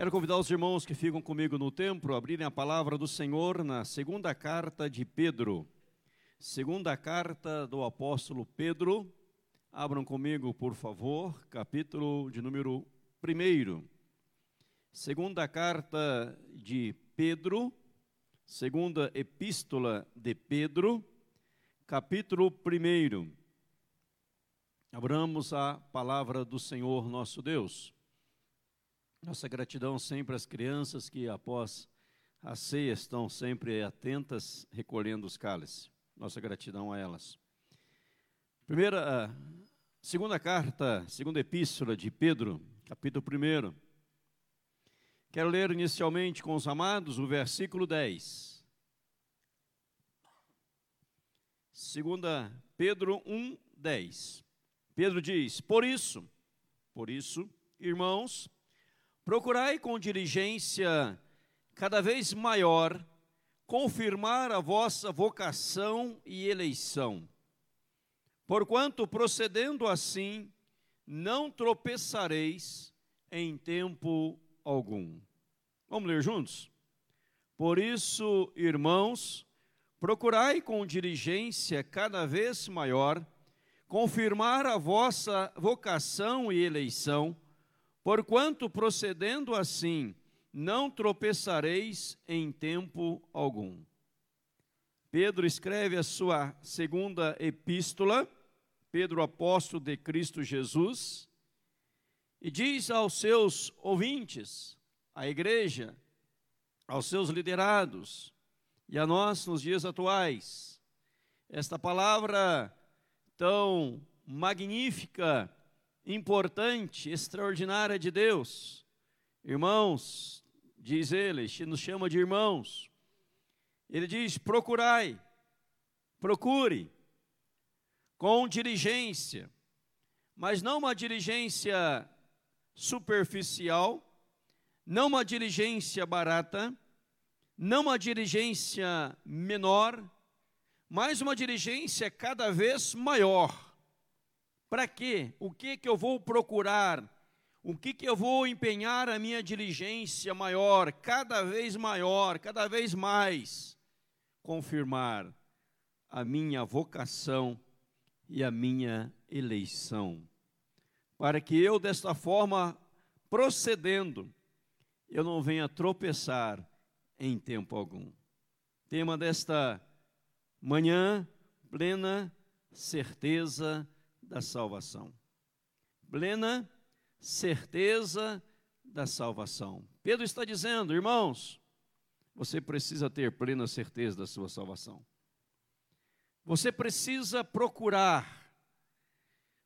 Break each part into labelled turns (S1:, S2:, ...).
S1: Quero convidar os irmãos que ficam comigo no templo a abrirem a palavra do Senhor na segunda carta de Pedro. Segunda carta do apóstolo Pedro. Abram comigo, por favor, capítulo de número 1. Segunda carta de Pedro, segunda epístola de Pedro, capítulo 1. Abramos a palavra do Senhor nosso Deus. Nossa gratidão sempre às crianças que, após a ceia, estão sempre atentas, recolhendo os cálices. Nossa gratidão a elas. Primeira, segunda carta, segunda epístola de Pedro, capítulo 1. Quero ler inicialmente com os amados o versículo 10. Segunda Pedro 1, 10. Pedro diz: Por isso, por isso, irmãos, Procurai com diligência cada vez maior confirmar a vossa vocação e eleição. Porquanto, procedendo assim, não tropeçareis em tempo algum. Vamos ler juntos? Por isso, irmãos, procurai com diligência cada vez maior confirmar a vossa vocação e eleição Porquanto procedendo assim, não tropeçareis em tempo algum. Pedro escreve a sua segunda epístola, Pedro apóstolo de Cristo Jesus, e diz aos seus ouvintes, à igreja, aos seus liderados e a nós nos dias atuais, esta palavra tão magnífica importante, extraordinária de Deus. Irmãos, diz ele, nos chama de irmãos. Ele diz: procurai, procure, com diligência, mas não uma diligência superficial, não uma diligência barata, não uma diligência menor, mas uma diligência cada vez maior para quê? O que que eu vou procurar? O que que eu vou empenhar a minha diligência maior, cada vez maior, cada vez mais? Confirmar a minha vocação e a minha eleição. Para que eu, desta forma, procedendo, eu não venha tropeçar em tempo algum. Tema desta manhã, plena certeza da salvação. Plena certeza da salvação. Pedro está dizendo, irmãos, você precisa ter plena certeza da sua salvação. Você precisa procurar,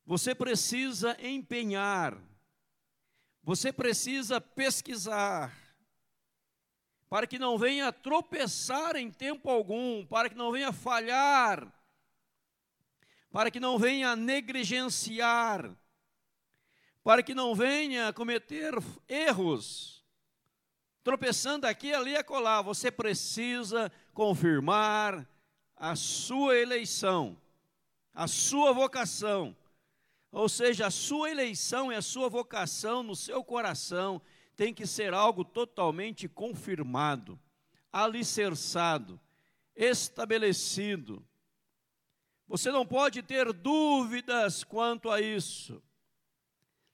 S1: você precisa empenhar, você precisa pesquisar, para que não venha tropeçar em tempo algum, para que não venha falhar para que não venha negligenciar, para que não venha cometer erros, tropeçando aqui, ali e acolá. Você precisa confirmar a sua eleição, a sua vocação. Ou seja, a sua eleição e a sua vocação no seu coração tem que ser algo totalmente confirmado, alicerçado, estabelecido. Você não pode ter dúvidas quanto a isso.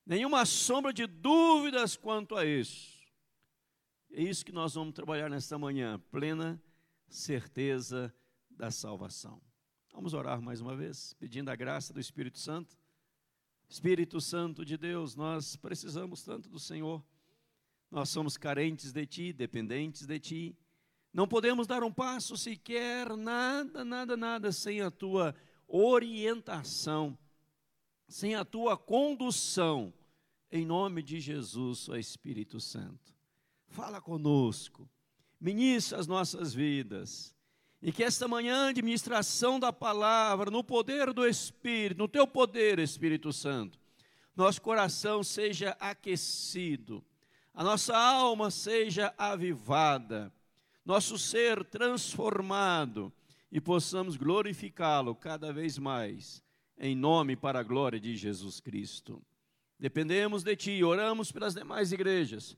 S1: Nenhuma sombra de dúvidas quanto a isso. É isso que nós vamos trabalhar nesta manhã, plena certeza da salvação. Vamos orar mais uma vez, pedindo a graça do Espírito Santo. Espírito Santo de Deus, nós precisamos tanto do Senhor. Nós somos carentes de Ti, dependentes de Ti. Não podemos dar um passo sequer, nada, nada, nada, sem a tua orientação, sem a tua condução, em nome de Jesus, ó Espírito Santo. Fala conosco, ministra as nossas vidas, e que esta manhã de ministração da palavra, no poder do Espírito, no teu poder, Espírito Santo, nosso coração seja aquecido, a nossa alma seja avivada nosso ser transformado e possamos glorificá-lo cada vez mais, em nome para a glória de Jesus Cristo. Dependemos de Ti, oramos pelas demais igrejas,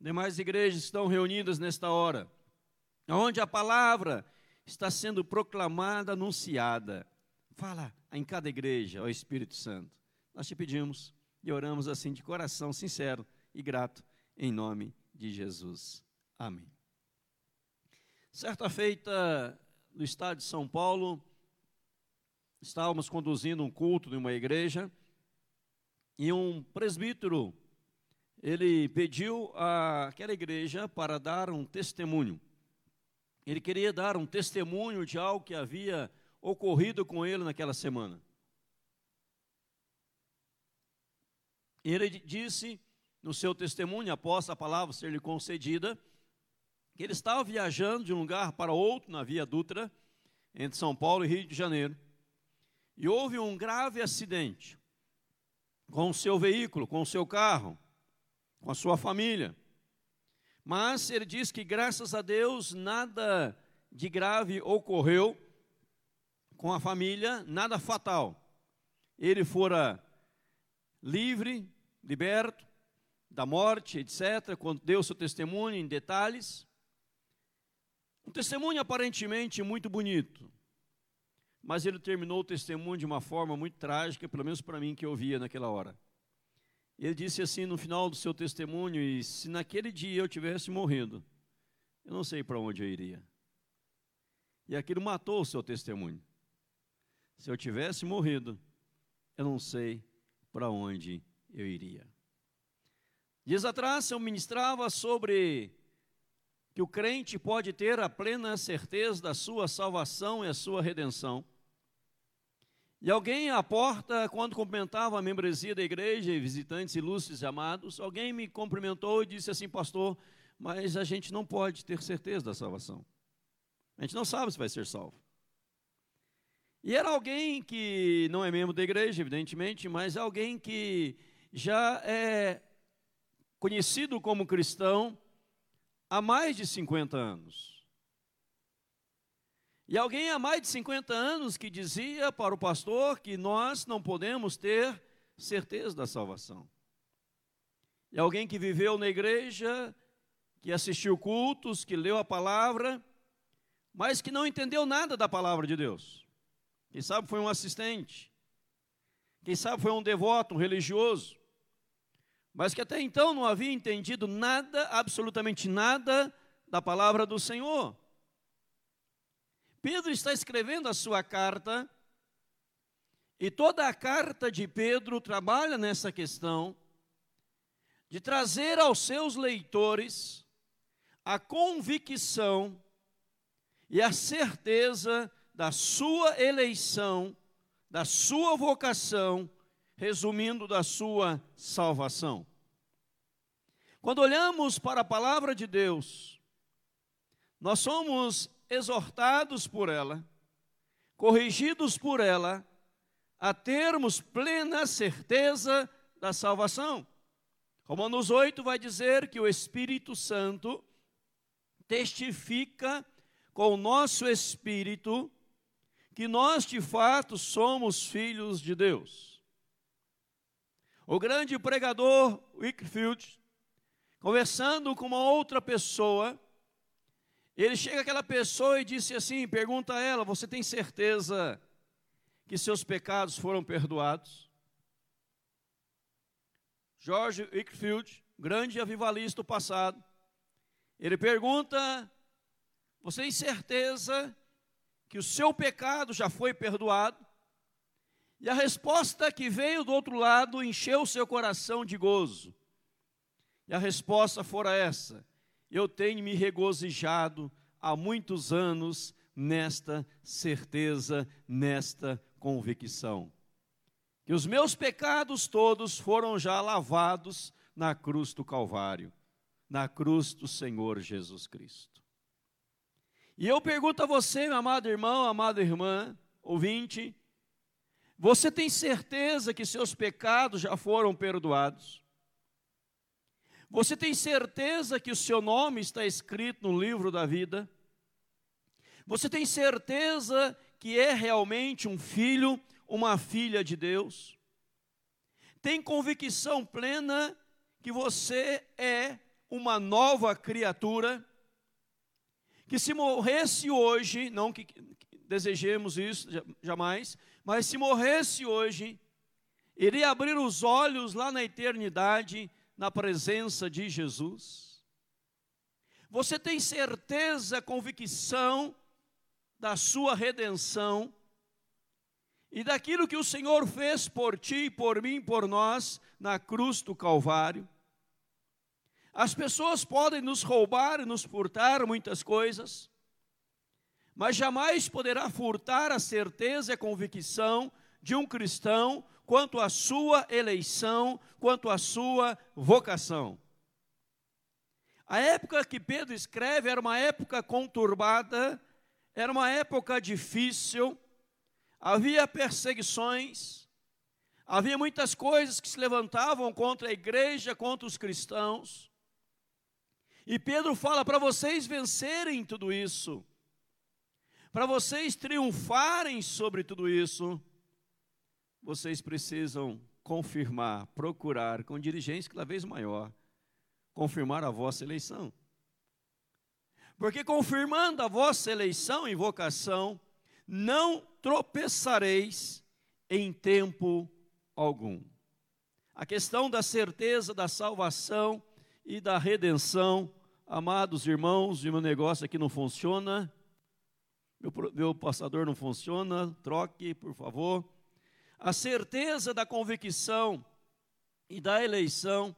S1: demais igrejas estão reunidas nesta hora, onde a palavra está sendo proclamada, anunciada. Fala em cada igreja, ó Espírito Santo. Nós te pedimos e oramos assim de coração sincero e grato, em nome de Jesus. Amém. Certa feita, no estado de São Paulo, estávamos conduzindo um culto em uma igreja e um presbítero, ele pediu àquela igreja para dar um testemunho. Ele queria dar um testemunho de algo que havia ocorrido com ele naquela semana. Ele disse no seu testemunho, após a palavra ser lhe concedida, que ele estava viajando de um lugar para outro na Via Dutra, entre São Paulo e Rio de Janeiro, e houve um grave acidente com o seu veículo, com o seu carro, com a sua família. Mas ele diz que, graças a Deus, nada de grave ocorreu com a família, nada fatal. Ele fora livre, liberto da morte, etc., quando deu seu testemunho em detalhes. Um testemunho aparentemente muito bonito, mas ele terminou o testemunho de uma forma muito trágica, pelo menos para mim que eu via naquela hora. Ele disse assim no final do seu testemunho: e se naquele dia eu tivesse morrido, eu não sei para onde eu iria. E aquilo matou o seu testemunho. Se eu tivesse morrido, eu não sei para onde eu iria. Dias atrás eu ministrava sobre que o crente pode ter a plena certeza da sua salvação e a sua redenção. E alguém à porta, quando cumprimentava a membresia da igreja, e visitantes ilustres e amados, alguém me cumprimentou e disse assim, pastor, mas a gente não pode ter certeza da salvação. A gente não sabe se vai ser salvo. E era alguém que não é membro da igreja, evidentemente, mas alguém que já é conhecido como cristão há mais de 50 anos. E alguém há mais de 50 anos que dizia para o pastor que nós não podemos ter certeza da salvação. E alguém que viveu na igreja, que assistiu cultos, que leu a palavra, mas que não entendeu nada da palavra de Deus. Quem sabe foi um assistente. Quem sabe foi um devoto, um religioso. Mas que até então não havia entendido nada, absolutamente nada, da palavra do Senhor. Pedro está escrevendo a sua carta, e toda a carta de Pedro trabalha nessa questão de trazer aos seus leitores a convicção e a certeza da sua eleição, da sua vocação, resumindo, da sua salvação. Quando olhamos para a palavra de Deus, nós somos exortados por ela, corrigidos por ela, a termos plena certeza da salvação. Romanos 8 vai dizer que o Espírito Santo testifica com o nosso espírito que nós de fato somos filhos de Deus. O grande pregador Wickfield, conversando com uma outra pessoa, ele chega àquela pessoa e disse assim: pergunta a ela, você tem certeza que seus pecados foram perdoados? George Wickfield, grande avivalista do passado, ele pergunta: Você tem certeza que o seu pecado já foi perdoado. E a resposta que veio do outro lado encheu seu coração de gozo. E a resposta fora essa: Eu tenho me regozijado há muitos anos nesta certeza, nesta convicção. Que os meus pecados todos foram já lavados na cruz do Calvário, na cruz do Senhor Jesus Cristo. E eu pergunto a você, meu amado irmão, amada irmã, ouvinte, você tem certeza que seus pecados já foram perdoados? Você tem certeza que o seu nome está escrito no livro da vida? Você tem certeza que é realmente um filho, uma filha de Deus? Tem convicção plena que você é uma nova criatura, que se morresse hoje, não que desejemos isso jamais, mas se morresse hoje, iria abrir os olhos lá na eternidade, na presença de Jesus? Você tem certeza, convicção da sua redenção e daquilo que o Senhor fez por ti, por mim, por nós, na cruz do Calvário? As pessoas podem nos roubar e nos furtar muitas coisas, mas jamais poderá furtar a certeza e a convicção de um cristão quanto à sua eleição, quanto à sua vocação. A época que Pedro escreve era uma época conturbada, era uma época difícil, havia perseguições, havia muitas coisas que se levantavam contra a igreja, contra os cristãos. E Pedro fala para vocês vencerem tudo isso, para vocês triunfarem sobre tudo isso, vocês precisam confirmar, procurar com diligência cada vez maior, confirmar a vossa eleição. Porque confirmando a vossa eleição e vocação, não tropeçareis em tempo algum. A questão da certeza da salvação e da redenção, amados irmãos, e meu negócio aqui não funciona, meu, meu passador não funciona, troque, por favor. A certeza da convicção e da eleição,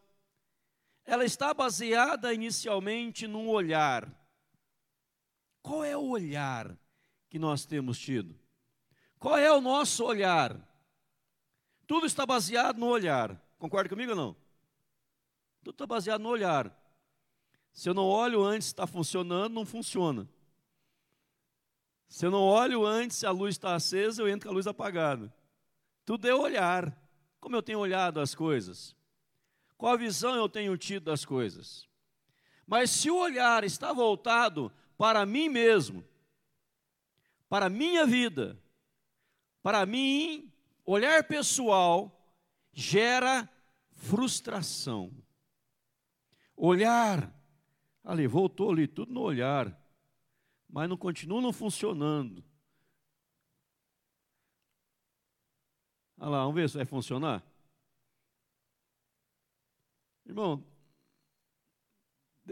S1: ela está baseada inicialmente num olhar. Qual é o olhar que nós temos tido? Qual é o nosso olhar? Tudo está baseado no olhar. Concorda comigo ou não? Tudo está baseado no olhar. Se eu não olho antes está funcionando, não funciona. Se eu não olho antes se a luz está acesa, eu entro com a luz apagada. Tudo é olhar. Como eu tenho olhado as coisas? Qual a visão eu tenho tido das coisas? Mas se o olhar está voltado para mim mesmo, para a minha vida, para mim, olhar pessoal gera frustração. Olhar, ali, voltou ali, tudo no olhar, mas não continua não funcionando. Olha lá, vamos ver se vai funcionar. Irmão,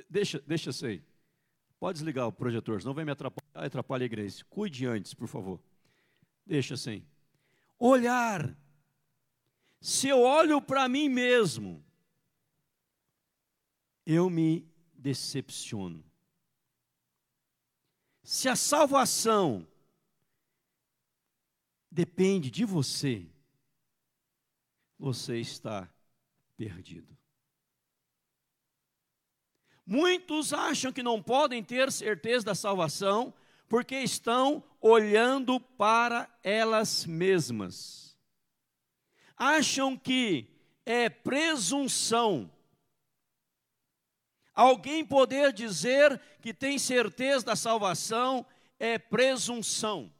S1: deixa, deixa aí. Pode desligar o projetor, senão vai me atrapalhar, atrapalha a igreja. Cuide antes, por favor. Deixa assim. Olhar. Se eu olho para mim mesmo, eu me decepciono. Se a salvação depende de você, você está perdido. Muitos acham que não podem ter certeza da salvação porque estão olhando para elas mesmas. Acham que é presunção alguém poder dizer que tem certeza da salvação é presunção.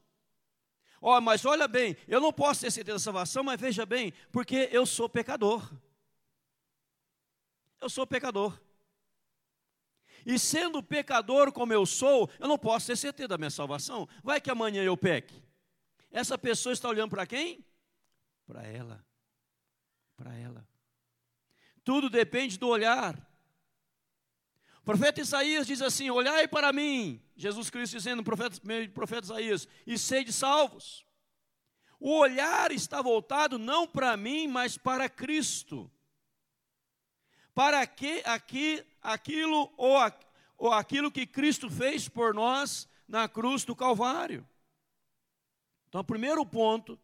S1: Ó, oh, mas olha bem, eu não posso ter certeza da salvação, mas veja bem, porque eu sou pecador. Eu sou pecador. E sendo pecador como eu sou, eu não posso ter certeza da minha salvação. Vai que amanhã eu peque. Essa pessoa está olhando para quem? Para ela. Para ela. Tudo depende do olhar. O profeta Isaías diz assim: Olhai para mim, Jesus Cristo dizendo profeta, profeta Isaías, e sede salvos. O olhar está voltado não para mim, mas para Cristo para que aqui, aquilo ou, ou aquilo que Cristo fez por nós na cruz do Calvário. Então, primeiro ponto,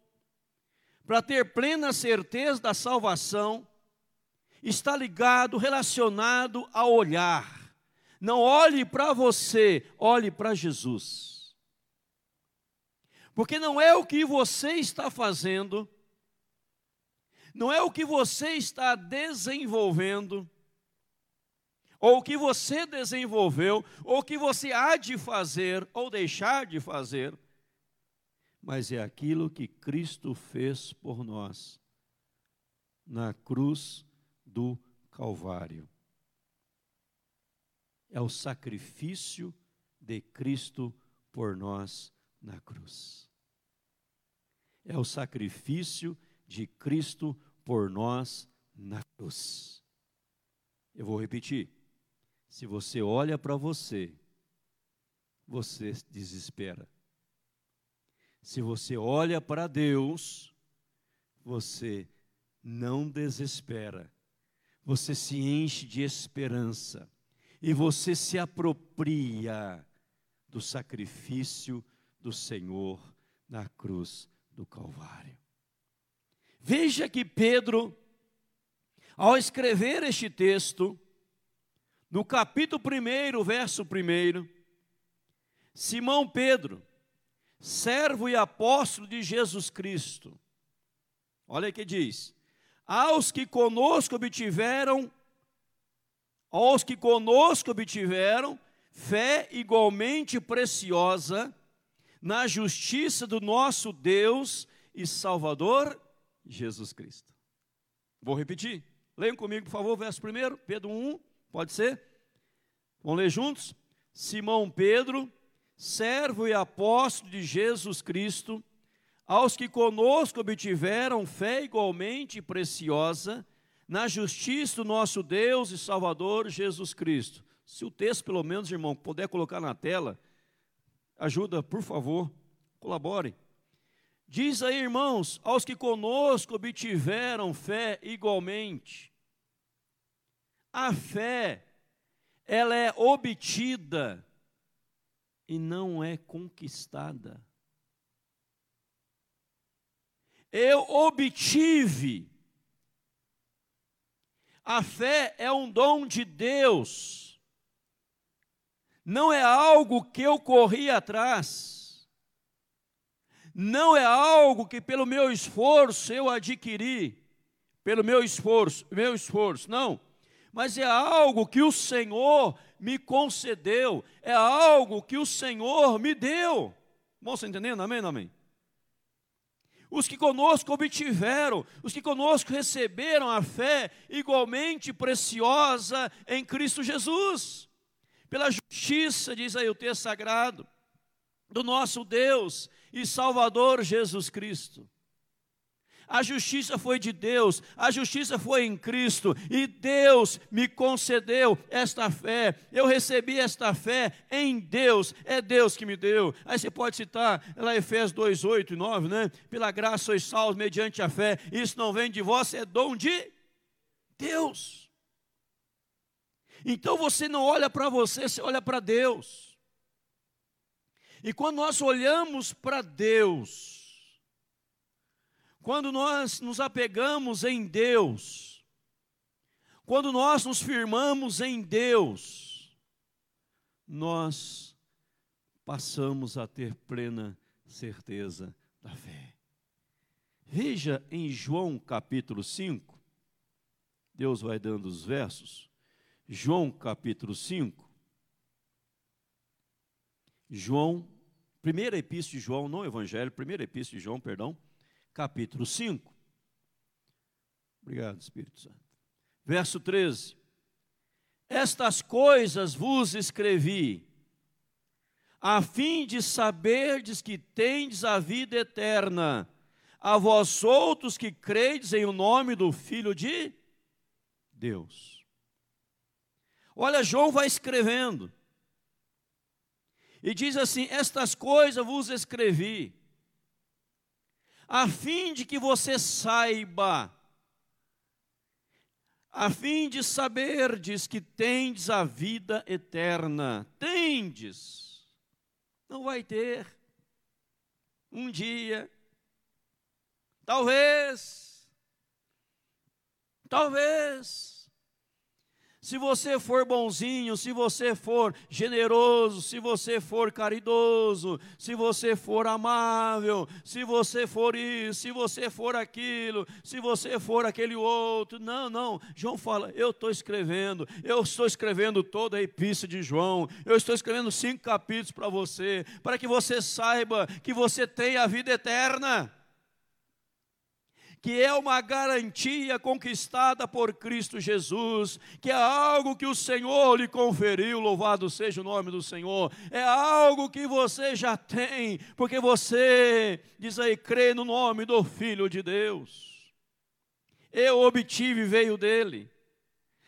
S1: para ter plena certeza da salvação, está ligado, relacionado ao olhar. Não olhe para você, olhe para Jesus. Porque não é o que você está fazendo não é o que você está desenvolvendo, ou o que você desenvolveu, ou o que você há de fazer ou deixar de fazer, mas é aquilo que Cristo fez por nós na cruz do Calvário. É o sacrifício de Cristo por nós na cruz. É o sacrifício de Cristo por nós na cruz. Eu vou repetir. Se você olha para você, você desespera. Se você olha para Deus, você não desespera. Você se enche de esperança e você se apropria do sacrifício do Senhor na cruz do Calvário. Veja que Pedro, ao escrever este texto, no capítulo 1, verso 1, Simão Pedro, servo e apóstolo de Jesus Cristo, olha que diz: aos que conosco obtiveram aos que conosco obtiveram fé igualmente preciosa na justiça do nosso Deus e Salvador Jesus Cristo. Vou repetir. Leiam comigo, por favor, verso 1, Pedro 1, pode ser? Vamos ler juntos? Simão Pedro, servo e apóstolo de Jesus Cristo, aos que conosco obtiveram fé igualmente preciosa na justiça do nosso Deus e Salvador Jesus Cristo. Se o texto, pelo menos, irmão, puder colocar na tela, ajuda, por favor, colabore. Diz aí, irmãos, aos que conosco obtiveram fé igualmente. A fé, ela é obtida e não é conquistada. Eu obtive a fé é um dom de Deus, não é algo que eu corri atrás, não é algo que pelo meu esforço eu adquiri, pelo meu esforço, meu esforço, não, mas é algo que o Senhor me concedeu, é algo que o Senhor me deu. Vamos entendendo? Amém, amém? Os que conosco obtiveram, os que conosco receberam a fé igualmente preciosa em Cristo Jesus, pela justiça, diz aí o texto sagrado, do nosso Deus e Salvador Jesus Cristo. A justiça foi de Deus, a justiça foi em Cristo, e Deus me concedeu esta fé. Eu recebi esta fé em Deus, é Deus que me deu. Aí você pode citar lá Efésios 2, 8 e 9, né? Pela graça sois salvos mediante a fé. Isso não vem de vós, é dom de Deus. Então você não olha para você, você olha para Deus. E quando nós olhamos para Deus, quando nós nos apegamos em Deus, quando nós nos firmamos em Deus, nós passamos a ter plena certeza da fé. Veja em João capítulo 5, Deus vai dando os versos. João capítulo 5. João, primeira epístola de João, não evangelho, primeira epístola de João, perdão capítulo 5. Obrigado, Espírito Santo. Verso 13. Estas coisas vos escrevi, a fim de saberdes que tendes a vida eterna, a vós outros que credes em o nome do Filho de Deus. Olha, João vai escrevendo, e diz assim: Estas coisas vos escrevi, a fim de que você saiba, a fim de saberdes que tendes a vida eterna. Tendes, não vai ter. Um dia, talvez, talvez, se você for bonzinho, se você for generoso, se você for caridoso, se você for amável, se você for isso, se você for aquilo, se você for aquele outro. Não, não. João fala: eu estou escrevendo, eu estou escrevendo toda a epístola de João, eu estou escrevendo cinco capítulos para você, para que você saiba que você tem a vida eterna que é uma garantia conquistada por Cristo Jesus, que é algo que o Senhor lhe conferiu, louvado seja o nome do Senhor, é algo que você já tem, porque você, diz aí, crê no nome do Filho de Deus. Eu obtive, veio dele.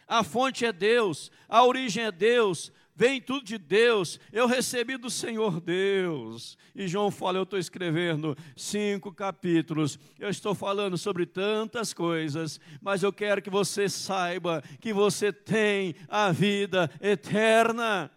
S1: A fonte é Deus, a origem é Deus, vem tudo de Deus, eu recebi do Senhor Deus. E João fala: eu estou escrevendo cinco capítulos, eu estou falando sobre tantas coisas, mas eu quero que você saiba que você tem a vida eterna.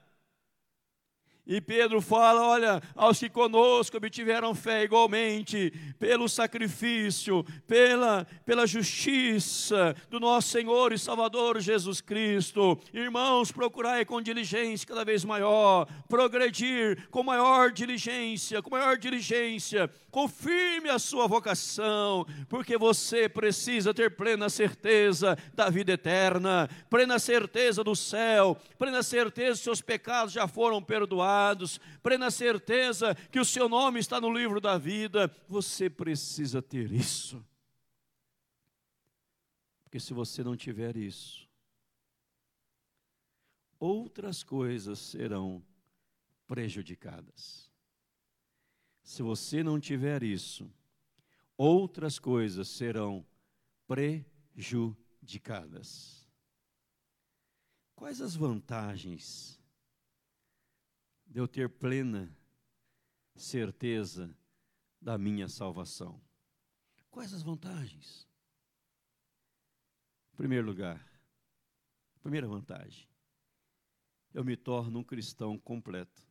S1: E Pedro fala: olha, aos que conosco obtiveram fé igualmente, pelo sacrifício, pela, pela justiça do nosso Senhor e Salvador Jesus Cristo. Irmãos, procurai com diligência cada vez maior, progredir com maior diligência, com maior diligência, confirme a sua vocação, porque você precisa ter plena certeza da vida eterna, plena certeza do céu, plena certeza que seus pecados já foram perdoados perdoados, plena certeza que o seu nome está no livro da vida. Você precisa ter isso. Porque se você não tiver isso, outras coisas serão prejudicadas. Se você não tiver isso, outras coisas serão prejudicadas. Quais as vantagens de eu ter plena certeza da minha salvação. Quais as vantagens? Em primeiro lugar, primeira vantagem, eu me torno um cristão completo.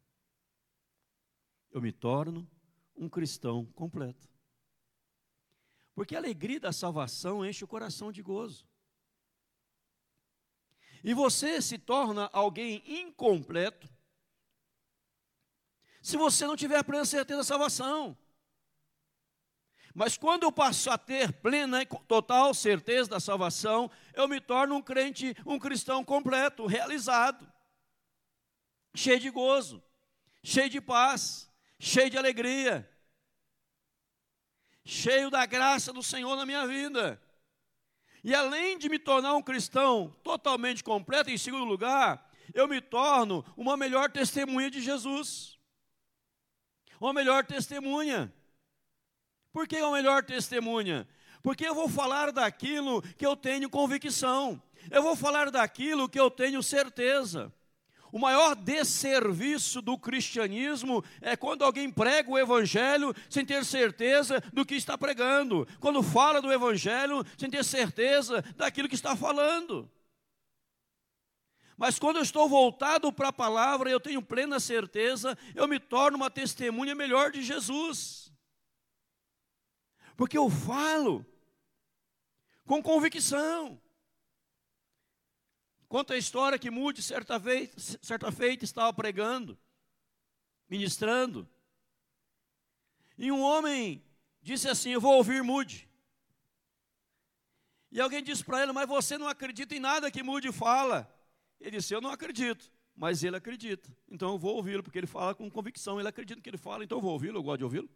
S1: Eu me torno um cristão completo. Porque a alegria da salvação enche o coração de gozo. E você se torna alguém incompleto se você não tiver plena certeza da salvação. Mas quando eu passo a ter plena e total certeza da salvação, eu me torno um crente, um cristão completo, realizado, cheio de gozo, cheio de paz, cheio de alegria, cheio da graça do Senhor na minha vida. E além de me tornar um cristão totalmente completo, em segundo lugar, eu me torno uma melhor testemunha de Jesus uma melhor testemunha. Por que uma melhor testemunha? Porque eu vou falar daquilo que eu tenho convicção, eu vou falar daquilo que eu tenho certeza. O maior desserviço do cristianismo é quando alguém prega o evangelho sem ter certeza do que está pregando, quando fala do evangelho sem ter certeza daquilo que está falando. Mas quando eu estou voltado para a palavra, eu tenho plena certeza, eu me torno uma testemunha melhor de Jesus. Porque eu falo com convicção. Conta a história que Mude, certa vez, certa feita, estava pregando, ministrando. E um homem disse assim: Eu vou ouvir Mude. E alguém disse para ele: Mas você não acredita em nada que Mude fala. Ele disse: Eu não acredito, mas ele acredita. Então eu vou ouvi-lo, porque ele fala com convicção, ele acredita no que ele fala, então eu vou ouvi-lo, eu gosto de ouvi-lo.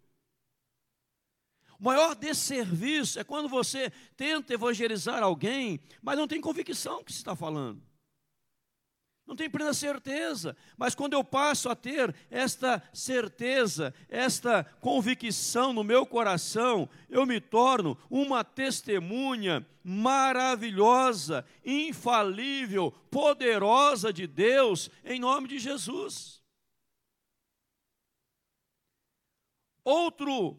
S1: O maior desserviço é quando você tenta evangelizar alguém, mas não tem convicção que se está falando não tenho plena certeza, mas quando eu passo a ter esta certeza, esta convicção no meu coração, eu me torno uma testemunha maravilhosa, infalível, poderosa de Deus, em nome de Jesus. Outro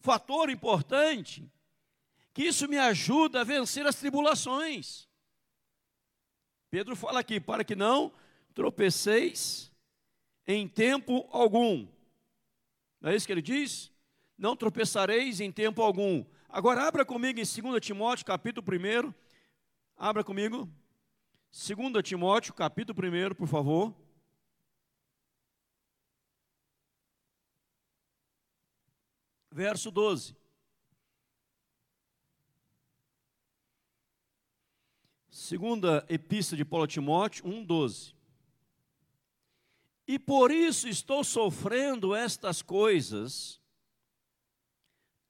S1: fator importante, que isso me ajuda a vencer as tribulações. Pedro fala aqui, para que não tropeceis em tempo algum. Não é isso que ele diz? Não tropeçareis em tempo algum. Agora abra comigo em 2 Timóteo, capítulo 1. Abra comigo. 2 Timóteo, capítulo 1, por favor. Verso 12. Segunda epístola de Paulo Timóteo 1:12. E por isso estou sofrendo estas coisas.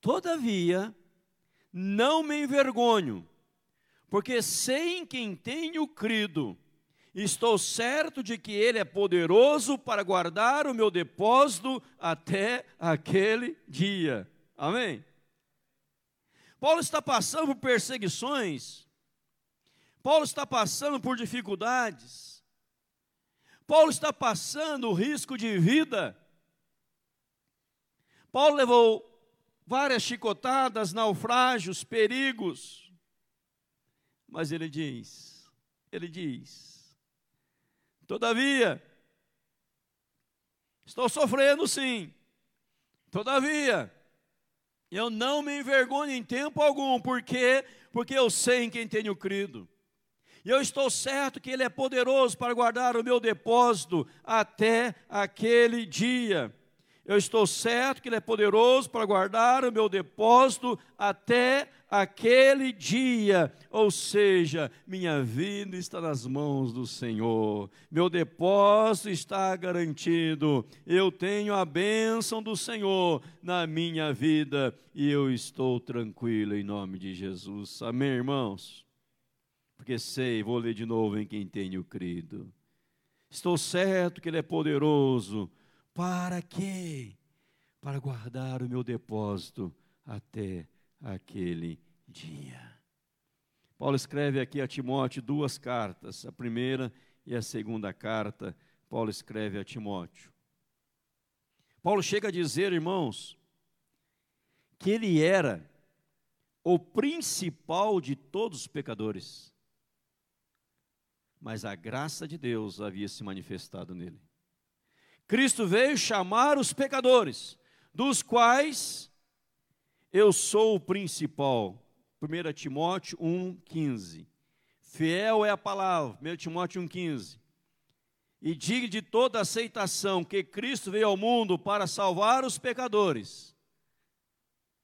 S1: Todavia, não me envergonho, porque sei em quem tenho crido. Estou certo de que Ele é poderoso para guardar o meu depósito até aquele dia. Amém? Paulo está passando por perseguições, Paulo está passando por dificuldades, Paulo está passando o risco de vida. Paulo levou várias chicotadas, naufrágios, perigos. Mas ele diz, ele diz, todavia, estou sofrendo sim, todavia, eu não me envergonho em tempo algum, porque porque eu sei em quem tenho crido. E eu estou certo que Ele é poderoso para guardar o meu depósito até aquele dia. Eu estou certo que Ele é poderoso para guardar o meu depósito até aquele dia. Ou seja, minha vida está nas mãos do Senhor, meu depósito está garantido. Eu tenho a bênção do Senhor na minha vida e eu estou tranquilo em nome de Jesus. Amém, irmãos? Porque sei, vou ler de novo em quem tenho crido. Estou certo que Ele é poderoso para quê? Para guardar o meu depósito até aquele dia. Paulo escreve aqui a Timóteo duas cartas, a primeira e a segunda carta, Paulo escreve a Timóteo. Paulo chega a dizer, irmãos, que ele era o principal de todos os pecadores, mas a graça de Deus havia se manifestado nele. Cristo veio chamar os pecadores, dos quais eu sou o principal. 1 Timóteo 1,15. Fiel é a palavra, 1 Timóteo 1,15. E diga de toda aceitação que Cristo veio ao mundo para salvar os pecadores,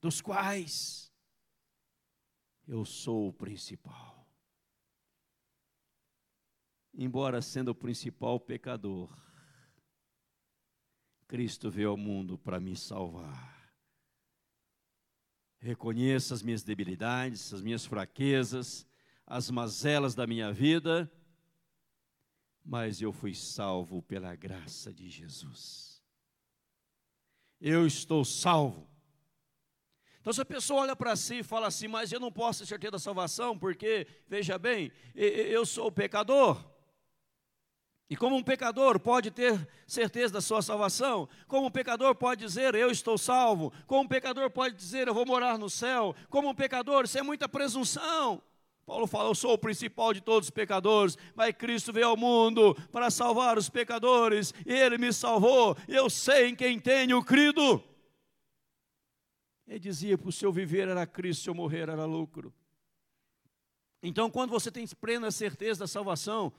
S1: dos quais eu sou o principal. Embora sendo o principal pecador, Cristo veio ao mundo para me salvar. Reconheço as minhas debilidades, as minhas fraquezas, as mazelas da minha vida, mas eu fui salvo pela graça de Jesus. Eu estou salvo. Então, se a pessoa olha para si e fala assim, mas eu não posso ter certeza da salvação, porque, veja bem, eu sou pecador. E como um pecador pode ter certeza da sua salvação, como um pecador pode dizer eu estou salvo, como um pecador pode dizer eu vou morar no céu, como um pecador, isso é muita presunção. Paulo fala: Eu sou o principal de todos os pecadores, mas Cristo veio ao mundo para salvar os pecadores, e Ele me salvou, eu sei em quem tenho crido. Ele dizia: Para o seu viver era Cristo, se eu morrer era lucro. Então, quando você tem plena certeza da salvação,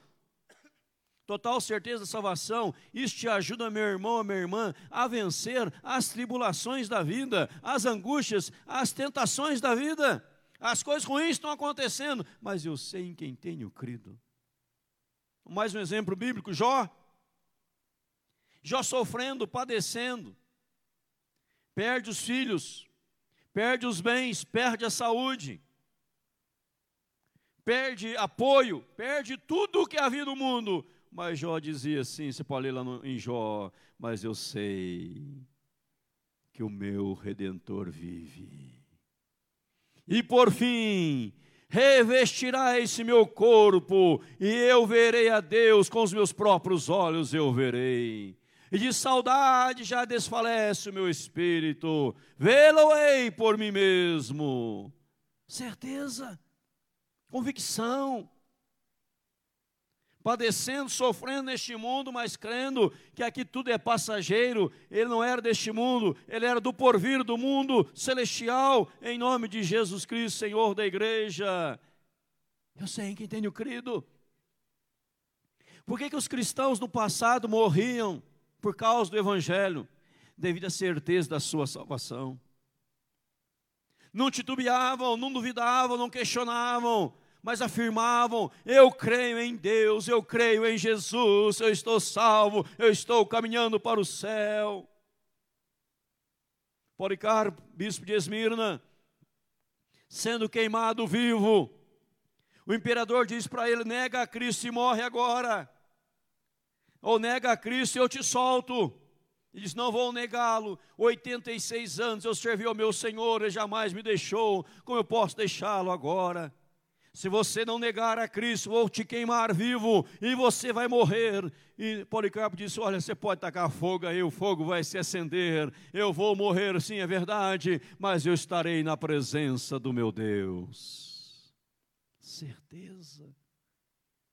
S1: total certeza da salvação, isso te ajuda, meu irmão, minha irmã, a vencer as tribulações da vida, as angústias, as tentações da vida. As coisas ruins estão acontecendo, mas eu sei em quem tenho crido. Mais um exemplo bíblico: Jó. Jó sofrendo, padecendo, perde os filhos, perde os bens, perde a saúde, perde apoio, perde tudo o que havia no mundo, mas Jó dizia assim, você pode ler lá no, em Jó, mas eu sei que o meu Redentor vive. E por fim, revestirá esse meu corpo, e eu verei a Deus com os meus próprios olhos, eu verei. E de saudade já desfalece o meu espírito, vê-lo-ei por mim mesmo. Certeza, convicção, padecendo, sofrendo neste mundo, mas crendo que aqui tudo é passageiro. Ele não era deste mundo, ele era do porvir do mundo celestial, em nome de Jesus Cristo, Senhor da igreja. Eu sei em quem tenho crido. Por que, que os cristãos no passado morriam por causa do Evangelho? Devido à certeza da sua salvação. Não titubeavam, não duvidavam, não questionavam, mas afirmavam: Eu creio em Deus, eu creio em Jesus, eu estou salvo, eu estou caminhando para o céu. Policarpo, bispo de Esmirna, sendo queimado vivo. O imperador diz para ele: nega a Cristo e morre agora. Ou nega a Cristo e eu te solto. Ele diz: Não vou negá-lo. 86 anos eu servi ao meu Senhor, ele jamais me deixou. Como eu posso deixá-lo agora? Se você não negar a Cristo, vou te queimar vivo e você vai morrer. E Policarpo disse: Olha, você pode tacar fogo aí, o fogo vai se acender. Eu vou morrer, sim, é verdade, mas eu estarei na presença do meu Deus. Certeza.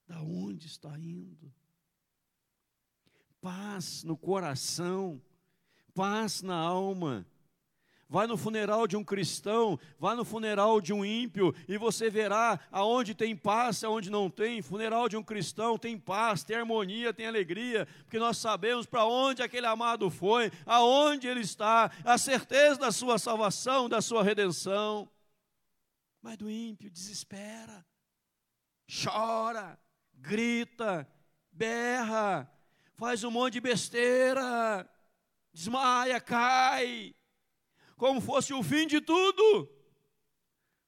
S1: Da onde está indo? Paz no coração, paz na alma Vai no funeral de um cristão, vai no funeral de um ímpio e você verá aonde tem paz, aonde não tem. Funeral de um cristão tem paz, tem harmonia, tem alegria, porque nós sabemos para onde aquele amado foi, aonde ele está, a certeza da sua salvação, da sua redenção. Mas do ímpio desespera, chora, grita, berra, faz um monte de besteira, desmaia, cai como fosse o fim de tudo.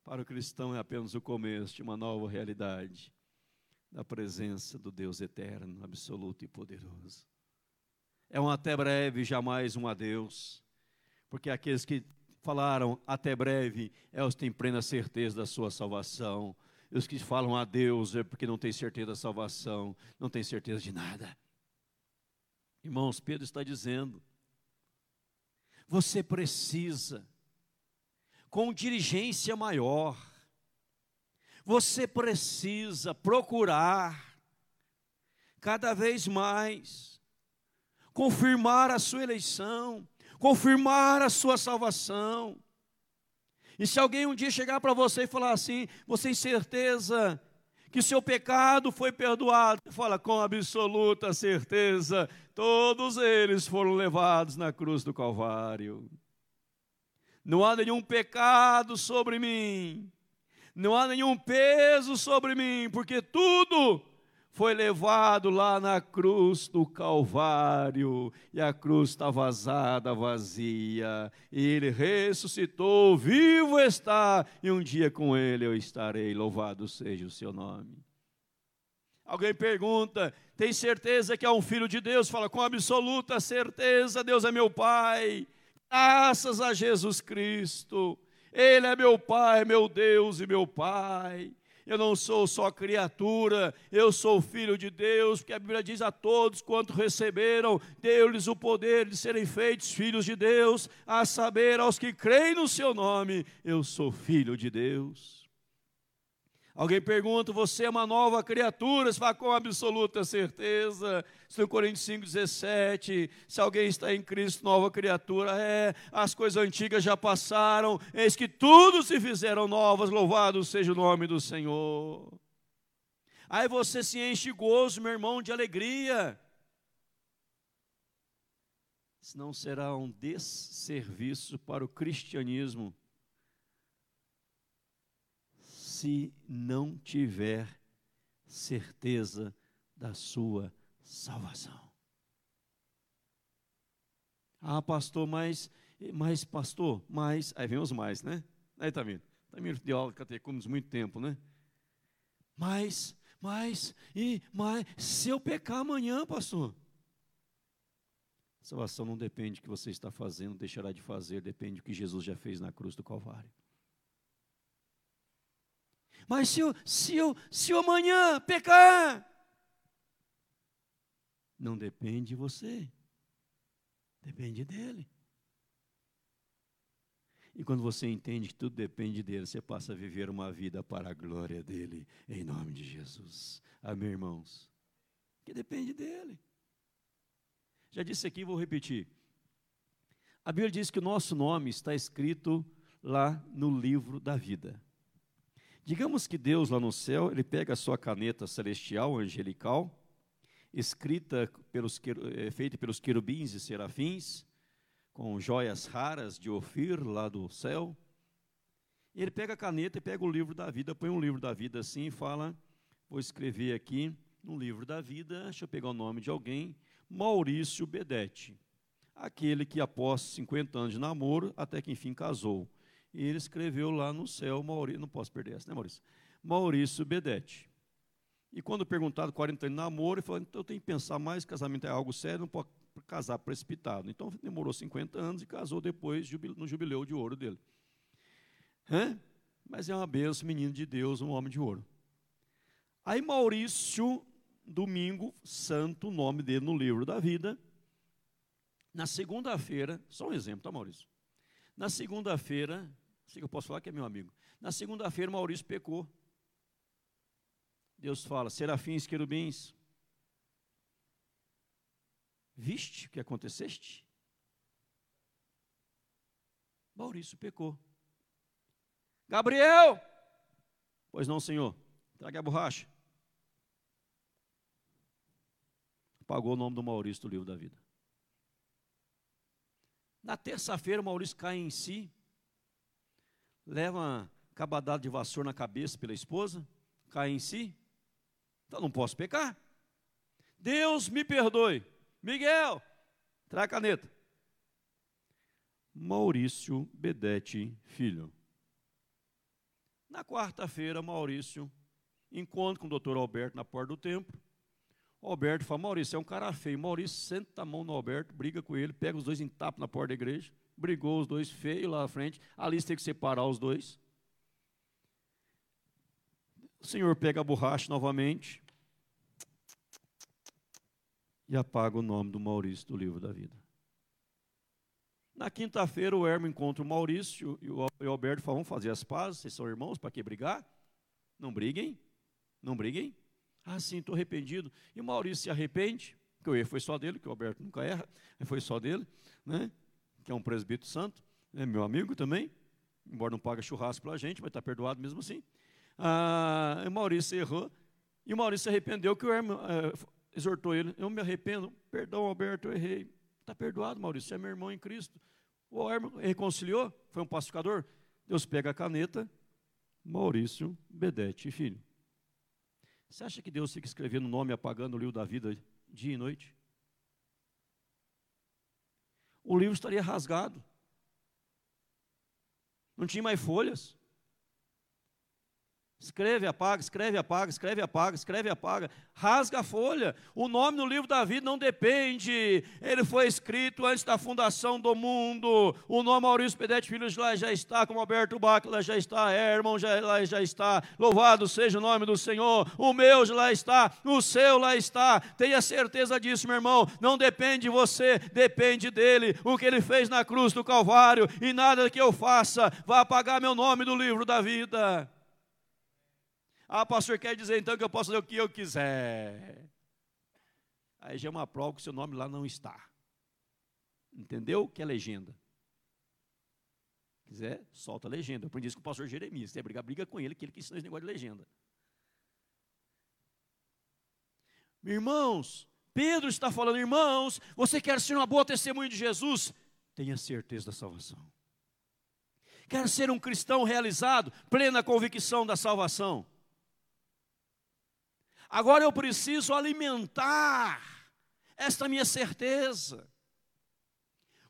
S1: Para o cristão é apenas o começo de uma nova realidade, da presença do Deus eterno, absoluto e poderoso. É um até breve, jamais um adeus, porque aqueles que falaram até breve que têm plena certeza da sua salvação. E os que falam adeus é porque não têm certeza da salvação, não têm certeza de nada. Irmãos, Pedro está dizendo: você precisa, com dirigência maior, você precisa procurar cada vez mais. Confirmar a sua eleição, confirmar a sua salvação. E se alguém um dia chegar para você e falar assim, você tem certeza que seu pecado foi perdoado. Fala com absoluta certeza, todos eles foram levados na cruz do Calvário. Não há nenhum pecado sobre mim, não há nenhum peso sobre mim, porque tudo foi levado lá na cruz do Calvário, e a cruz está vazada, vazia, e ele ressuscitou, vivo está, e um dia com ele eu estarei, louvado seja o seu nome. Alguém pergunta, tem certeza que é um filho de Deus? Fala, com absoluta certeza, Deus é meu Pai, graças a Jesus Cristo, Ele é meu Pai, meu Deus e meu Pai eu não sou só criatura, eu sou filho de Deus, porque a Bíblia diz a todos quanto receberam, deu-lhes o poder de serem feitos filhos de Deus, a saber, aos que creem no seu nome, eu sou filho de Deus. Alguém pergunta, você é uma nova criatura? Você fala com absoluta certeza. 2 Coríntios 5,17. Se alguém está em Cristo, nova criatura, é, as coisas antigas já passaram, eis que tudo se fizeram novas, louvado seja o nome do Senhor. Aí você se enche de gozo, meu irmão, de alegria. Senão será um desserviço para o cristianismo se não tiver certeza da sua salvação. Ah, pastor, mas, mas pastor, mas, aí vem os mais, né? Aí tá vindo. Tá vindo de aula catecúmenos muito tempo, né? Mas, mas, e, mas, se eu pecar amanhã, pastor? Salvação não depende do que você está fazendo, deixará de fazer, depende do que Jesus já fez na cruz do Calvário. Mas se eu, se eu, se eu amanhã pecar, não depende de você, depende dele. E quando você entende que tudo depende dele, você passa a viver uma vida para a glória dele, em nome de Jesus. Amém, irmãos? Que depende dele. Já disse aqui, vou repetir. A Bíblia diz que o nosso nome está escrito lá no livro da vida. Digamos que Deus lá no céu, ele pega a sua caneta celestial, angelical, escrita pelos, é, feita pelos querubins e serafins, com joias raras de Ofir lá do céu. E ele pega a caneta e pega o livro da vida, põe um livro da vida assim e fala: Vou escrever aqui no livro da vida, deixa eu pegar o nome de alguém, Maurício Bedete, aquele que após 50 anos de namoro, até que enfim casou. E ele escreveu lá no céu, Maurício, não posso perder essa, né, Maurício? Maurício Bedete. E quando perguntado 40 anos de namoro, ele falou: então eu tenho que pensar mais, casamento é algo sério, não pode casar precipitado. Então demorou 50 anos e casou depois no jubileu de ouro dele. Hã? Mas é uma benção, menino de Deus, um homem de ouro. Aí Maurício, domingo santo, o nome dele no livro da vida. Na segunda-feira, só um exemplo, tá, Maurício? Na segunda-feira, sei que eu posso falar que é meu amigo. Na segunda-feira, Maurício pecou. Deus fala: serafins, querubins, viste o que aconteceste? Maurício pecou. Gabriel! Pois não, senhor. Traga a borracha. Pagou o nome do Maurício do livro da vida. Na terça-feira, o Maurício cai em si, leva uma cabadada de vassoura na cabeça pela esposa, cai em si. Então não posso pecar. Deus me perdoe. Miguel, traz a caneta. Maurício Bedete Filho. Na quarta-feira, Maurício encontra com o doutor Alberto na porta do templo. Alberto fala: Maurício, é um cara feio. Maurício senta a mão no Alberto, briga com ele, pega os dois em tapa na porta da igreja. Brigou os dois feio lá na frente. Ali tem que separar os dois. O Senhor pega a borracha novamente e apaga o nome do Maurício do livro da vida. Na quinta-feira, o Hermo encontra o Maurício e o Alberto falam: vamos fazer as pazes, vocês são irmãos, para que brigar? Não briguem, não briguem. Ah, sim, estou arrependido. E Maurício se arrepende, que o erro foi só dele, que o Alberto nunca erra, foi só dele, né? que é um presbítero santo, é meu amigo também, embora não pague churrasco para a gente, mas está perdoado mesmo assim. Ah, o Maurício errou, e o Maurício se arrependeu, que o Hermo eh, exortou ele: Eu me arrependo, perdão, Alberto, eu errei. Está perdoado, Maurício, você é meu irmão em Cristo. O Hermo reconciliou, foi um pacificador. Deus pega a caneta, Maurício Bedete Filho. Você acha que Deus fica escrevendo o nome, apagando o livro da vida dia e noite? O livro estaria rasgado. Não tinha mais folhas. Escreve, apaga, escreve, apaga, escreve, apaga, escreve, apaga. Rasga a folha. O nome no livro da vida não depende. Ele foi escrito antes da fundação do mundo. O nome Maurício Pedete Filho lá já está, como Alberto Bacla já está, Herman já, lá já está. Louvado seja o nome do Senhor. O meu já lá está, o seu lá está. Tenha certeza disso, meu irmão. Não depende de você, depende dele. O que ele fez na cruz do Calvário. E nada que eu faça vai apagar meu nome do livro da vida. Ah, pastor, quer dizer então que eu posso fazer o que eu quiser. Aí já é uma prova que o seu nome lá não está. Entendeu que é legenda? Se quiser, solta a legenda. Eu aprendi isso com o pastor Jeremias. Quer brigar, briga com ele, que ele que ensina esse negócio de legenda. Irmãos, Pedro está falando, irmãos, você quer ser uma boa testemunha de Jesus? Tenha certeza da salvação. Quer ser um cristão realizado, plena convicção da salvação? Agora eu preciso alimentar esta minha certeza.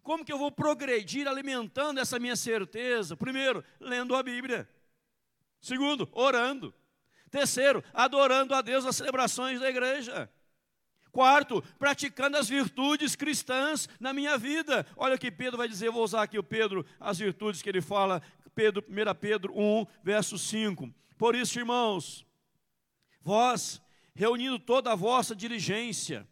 S1: Como que eu vou progredir alimentando essa minha certeza? Primeiro, lendo a Bíblia. Segundo, orando. Terceiro, adorando a Deus nas celebrações da igreja. Quarto, praticando as virtudes cristãs na minha vida. Olha o que Pedro vai dizer, vou usar aqui o Pedro, as virtudes que ele fala, Pedro, 1 Pedro 1, verso 5. Por isso, irmãos, vós reunindo toda a vossa diligência.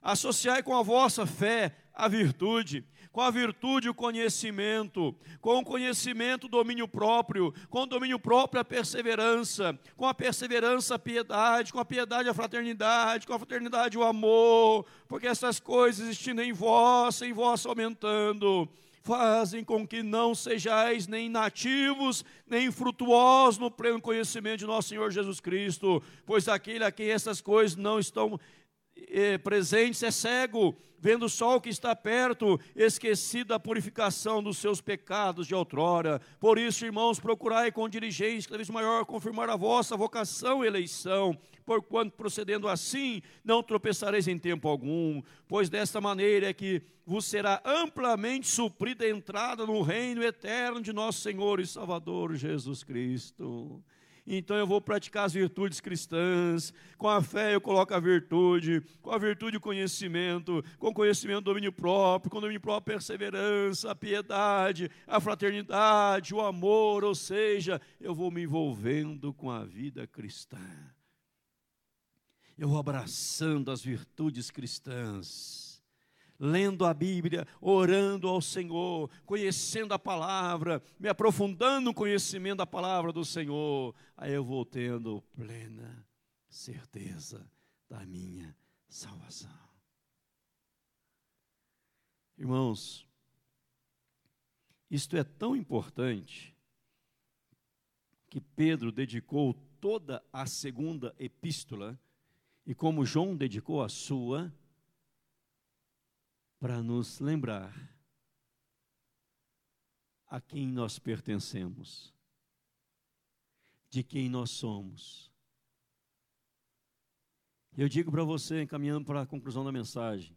S1: Associai com a vossa fé a virtude, com a virtude o conhecimento, com o conhecimento o domínio próprio, com o domínio próprio a perseverança, com a perseverança a piedade, com a piedade a fraternidade, com a fraternidade o amor, porque essas coisas existindo em vós, em vós aumentando, fazem com que não sejais nem nativos, nem frutuosos no pleno conhecimento de nosso Senhor Jesus Cristo, pois aquele a quem essas coisas não estão presentes é cego, vendo o sol que está perto, esquecido da purificação dos seus pecados de outrora. Por isso, irmãos, procurai com diligência cada vez maior confirmar a vossa vocação e eleição, porquanto procedendo assim não tropeçareis em tempo algum, pois desta maneira é que vos será amplamente suprida a entrada no reino eterno de nosso Senhor e Salvador Jesus Cristo então eu vou praticar as virtudes cristãs. Com a fé eu coloco a virtude, com a virtude o conhecimento, com o conhecimento o domínio próprio, com o domínio próprio a perseverança, a piedade, a fraternidade, o amor, ou seja, eu vou me envolvendo com a vida cristã. Eu vou abraçando as virtudes cristãs lendo a Bíblia, orando ao Senhor, conhecendo a palavra, me aprofundando no conhecimento da palavra do Senhor, aí eu vou tendo plena certeza da minha salvação. Irmãos, isto é tão importante que Pedro dedicou toda a segunda epístola, e como João dedicou a sua, para nos lembrar a quem nós pertencemos, de quem nós somos. Eu digo para você, encaminhando para a conclusão da mensagem,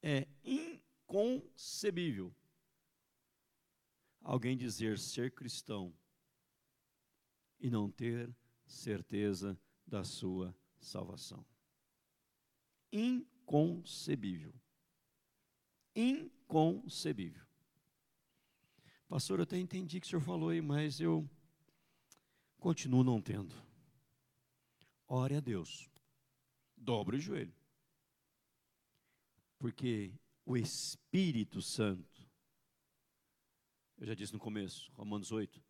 S1: é inconcebível alguém dizer ser cristão e não ter certeza da sua salvação. Inconcebível inconcebível. Inconcebível. Pastor, eu até entendi que o senhor falou aí, mas eu continuo não tendo. Ore a Deus. Dobre o joelho. Porque o Espírito Santo, eu já disse no começo, Romanos 8,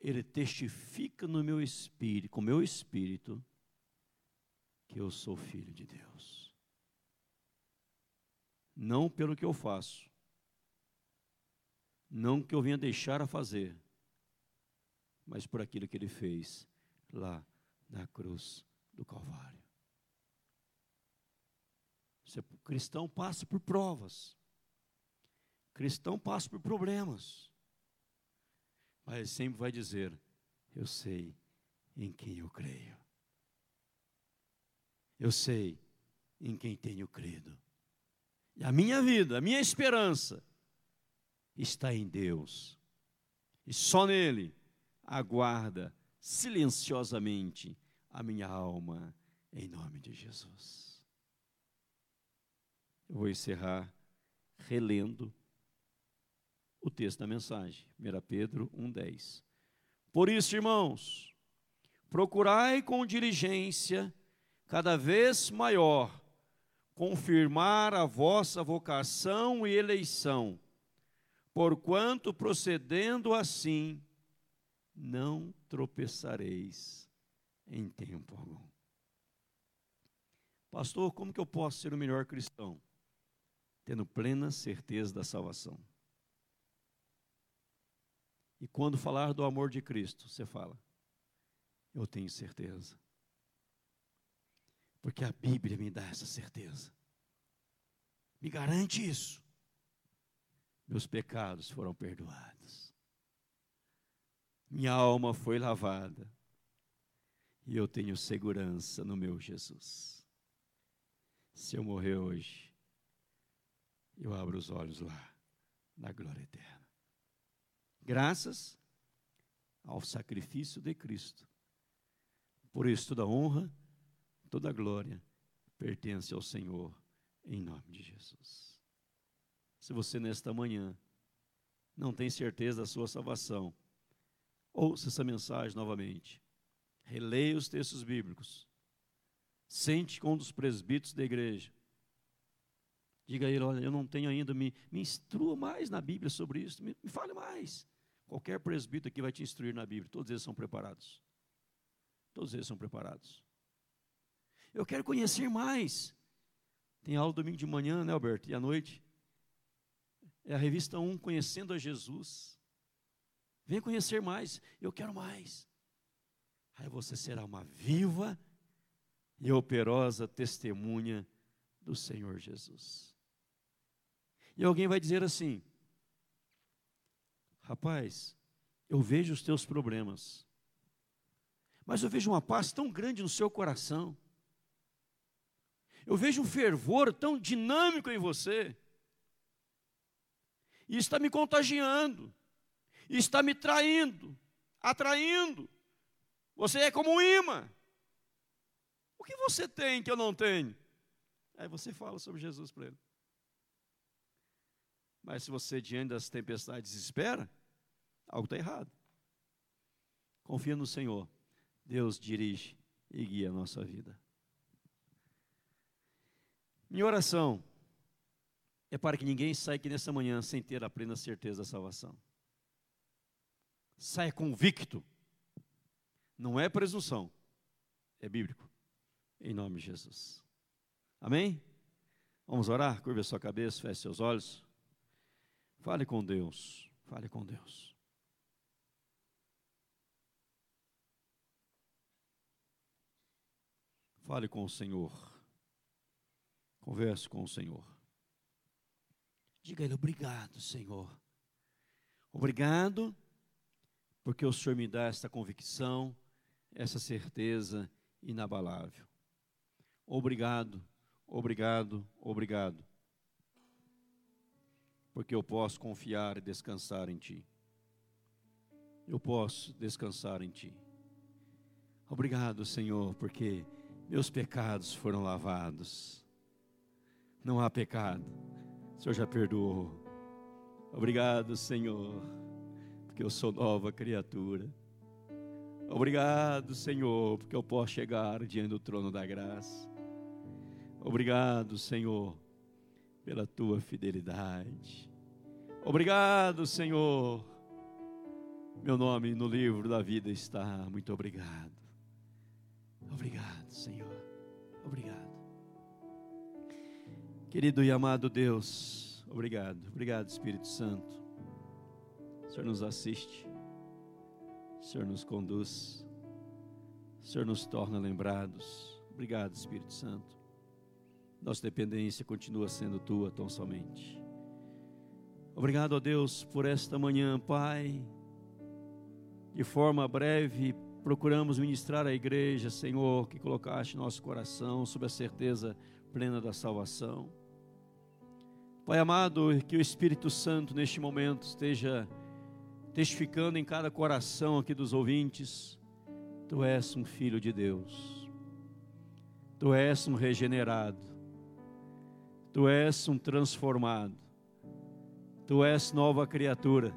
S1: ele testifica no meu espírito, com o meu espírito, que eu sou filho de Deus não pelo que eu faço, não que eu venha deixar a fazer, mas por aquilo que ele fez lá na cruz do Calvário. Você, cristão passa por provas, cristão passa por problemas, mas ele sempre vai dizer: Eu sei em quem eu creio, eu sei em quem tenho crido. A minha vida, a minha esperança está em Deus. E só nele aguarda silenciosamente a minha alma, em nome de Jesus. Eu vou encerrar relendo o texto da mensagem, 1 Pedro 1,10. Por isso, irmãos, procurai com diligência cada vez maior confirmar a vossa vocação e eleição, porquanto procedendo assim, não tropeçareis em tempo algum. Pastor, como que eu posso ser o melhor cristão? Tendo plena certeza da salvação. E quando falar do amor de Cristo, você fala, eu tenho certeza. Porque a Bíblia me dá essa certeza. Me garante isso. Meus pecados foram perdoados. Minha alma foi lavada. E eu tenho segurança no meu Jesus. Se eu morrer hoje, eu abro os olhos lá, na glória eterna. Graças ao sacrifício de Cristo. Por isso, toda honra Toda glória pertence ao Senhor, em nome de Jesus. Se você nesta manhã não tem certeza da sua salvação, ouça essa mensagem novamente. Releia os textos bíblicos. Sente com um dos presbíteros da igreja. Diga a ele: olha, eu não tenho ainda, me, me instrua mais na Bíblia sobre isso, me, me fale mais. Qualquer presbítero aqui vai te instruir na Bíblia, todos eles são preparados. Todos eles são preparados. Eu quero conhecer mais. Tem aula domingo de manhã, né, Alberto? E à noite? É a revista 1, Conhecendo a Jesus. Venha conhecer mais. Eu quero mais. Aí você será uma viva e operosa testemunha do Senhor Jesus. E alguém vai dizer assim: rapaz, eu vejo os teus problemas, mas eu vejo uma paz tão grande no seu coração, eu vejo um fervor tão dinâmico em você, e está me contagiando, e está me traindo, atraindo. Você é como um imã. O que você tem que eu não tenho? Aí você fala sobre Jesus para ele. Mas se você, diante das tempestades, espera, algo está errado. Confia no Senhor. Deus dirige e guia a nossa vida. Minha oração é para que ninguém saia aqui nessa manhã sem ter a plena certeza da salvação. Saia convicto. Não é presunção, é bíblico. Em nome de Jesus. Amém? Vamos orar? Curva sua cabeça, feche seus olhos. Fale com Deus. Fale com Deus. Fale com o Senhor. Converse com o Senhor. Diga a Ele: Obrigado, Senhor. Obrigado, porque o Senhor me dá esta convicção, essa certeza inabalável. Obrigado, obrigado, obrigado porque eu posso confiar e descansar em Ti. Eu posso descansar em Ti. Obrigado, Senhor, porque meus pecados foram lavados. Não há pecado, o Senhor já perdoou. Obrigado, Senhor, porque eu sou nova criatura. Obrigado, Senhor, porque eu posso chegar diante do trono da graça. Obrigado, Senhor, pela tua fidelidade. Obrigado, Senhor. Meu nome no livro da vida está. Muito obrigado. Obrigado, Senhor. Obrigado. Querido e amado Deus, obrigado. Obrigado, Espírito Santo. O Senhor nos assiste. O Senhor nos conduz. O Senhor nos torna lembrados. Obrigado, Espírito Santo. Nossa dependência continua sendo tua tão somente. Obrigado a Deus por esta manhã, Pai. De forma breve, procuramos ministrar à igreja, Senhor, que colocaste nosso coração sob a certeza plena da salvação. Pai amado, que o Espírito Santo neste momento esteja testificando em cada coração aqui dos ouvintes: Tu és um filho de Deus, Tu és um regenerado, Tu és um transformado. Tu és nova criatura.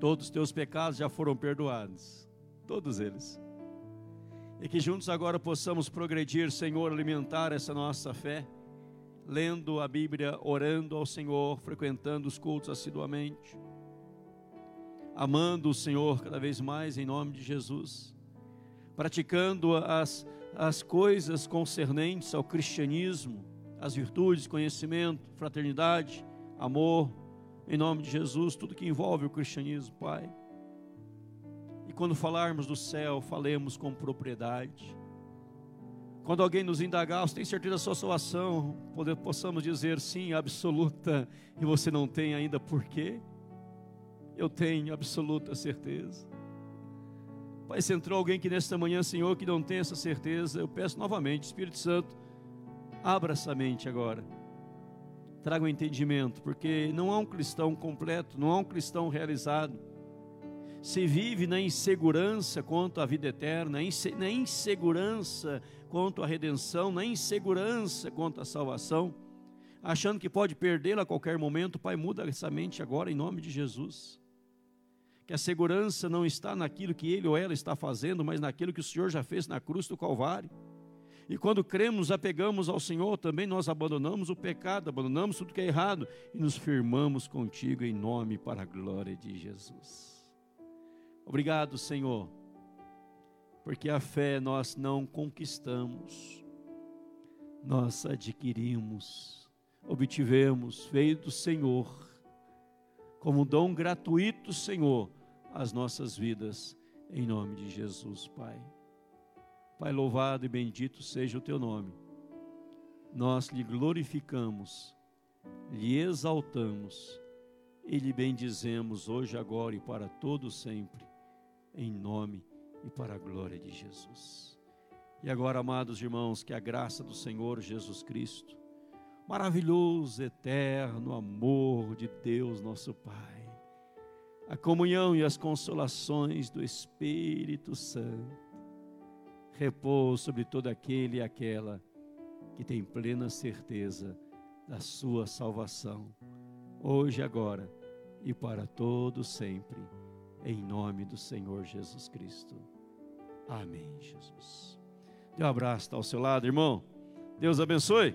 S1: Todos os teus pecados já foram perdoados. Todos eles. E que juntos agora possamos progredir, Senhor, alimentar essa nossa fé, lendo a Bíblia, orando ao Senhor, frequentando os cultos assiduamente, amando o Senhor cada vez mais em nome de Jesus, praticando as, as coisas concernentes ao cristianismo as virtudes, conhecimento, fraternidade, amor, em nome de Jesus, tudo que envolve o cristianismo, Pai. E quando falarmos do céu, falemos com propriedade. Quando alguém nos indagar, você tem certeza da sua salvação, possamos dizer sim, absoluta, e você não tem ainda por quê? Eu tenho absoluta certeza. Pai, se entrou alguém que nesta manhã, Senhor, que não tem essa certeza, eu peço novamente, Espírito Santo, Abra essa mente agora. Traga o um entendimento, porque não há um cristão completo, não há um cristão realizado. Se vive na insegurança quanto à vida eterna, na insegurança quanto à redenção, na insegurança quanto à salvação, achando que pode perdê-la a qualquer momento, Pai, muda essa mente agora em nome de Jesus. Que a segurança não está naquilo que ele ou ela está fazendo, mas naquilo que o Senhor já fez na cruz do Calvário. E quando cremos, apegamos ao Senhor, também nós abandonamos o pecado, abandonamos tudo que é errado e nos firmamos contigo em nome para a glória de Jesus. Obrigado, Senhor, porque a fé nós não conquistamos, nós adquirimos, obtivemos, veio do Senhor, como dom gratuito, Senhor, às nossas vidas, em nome de Jesus, Pai. Pai, louvado e bendito seja o teu nome. Nós lhe glorificamos, lhe exaltamos e lhe bendizemos hoje, agora e para todo sempre, em nome e para a glória de Jesus. E agora, amados irmãos, que a graça do Senhor Jesus Cristo, maravilhoso, eterno amor de Deus, nosso Pai, a comunhão e as consolações do Espírito Santo, repouso sobre todo aquele e aquela que tem plena certeza da sua salvação, hoje, agora e para todo sempre, em nome do Senhor Jesus Cristo. Amém, Jesus. Dê um abraço, está ao seu lado, irmão. Deus abençoe.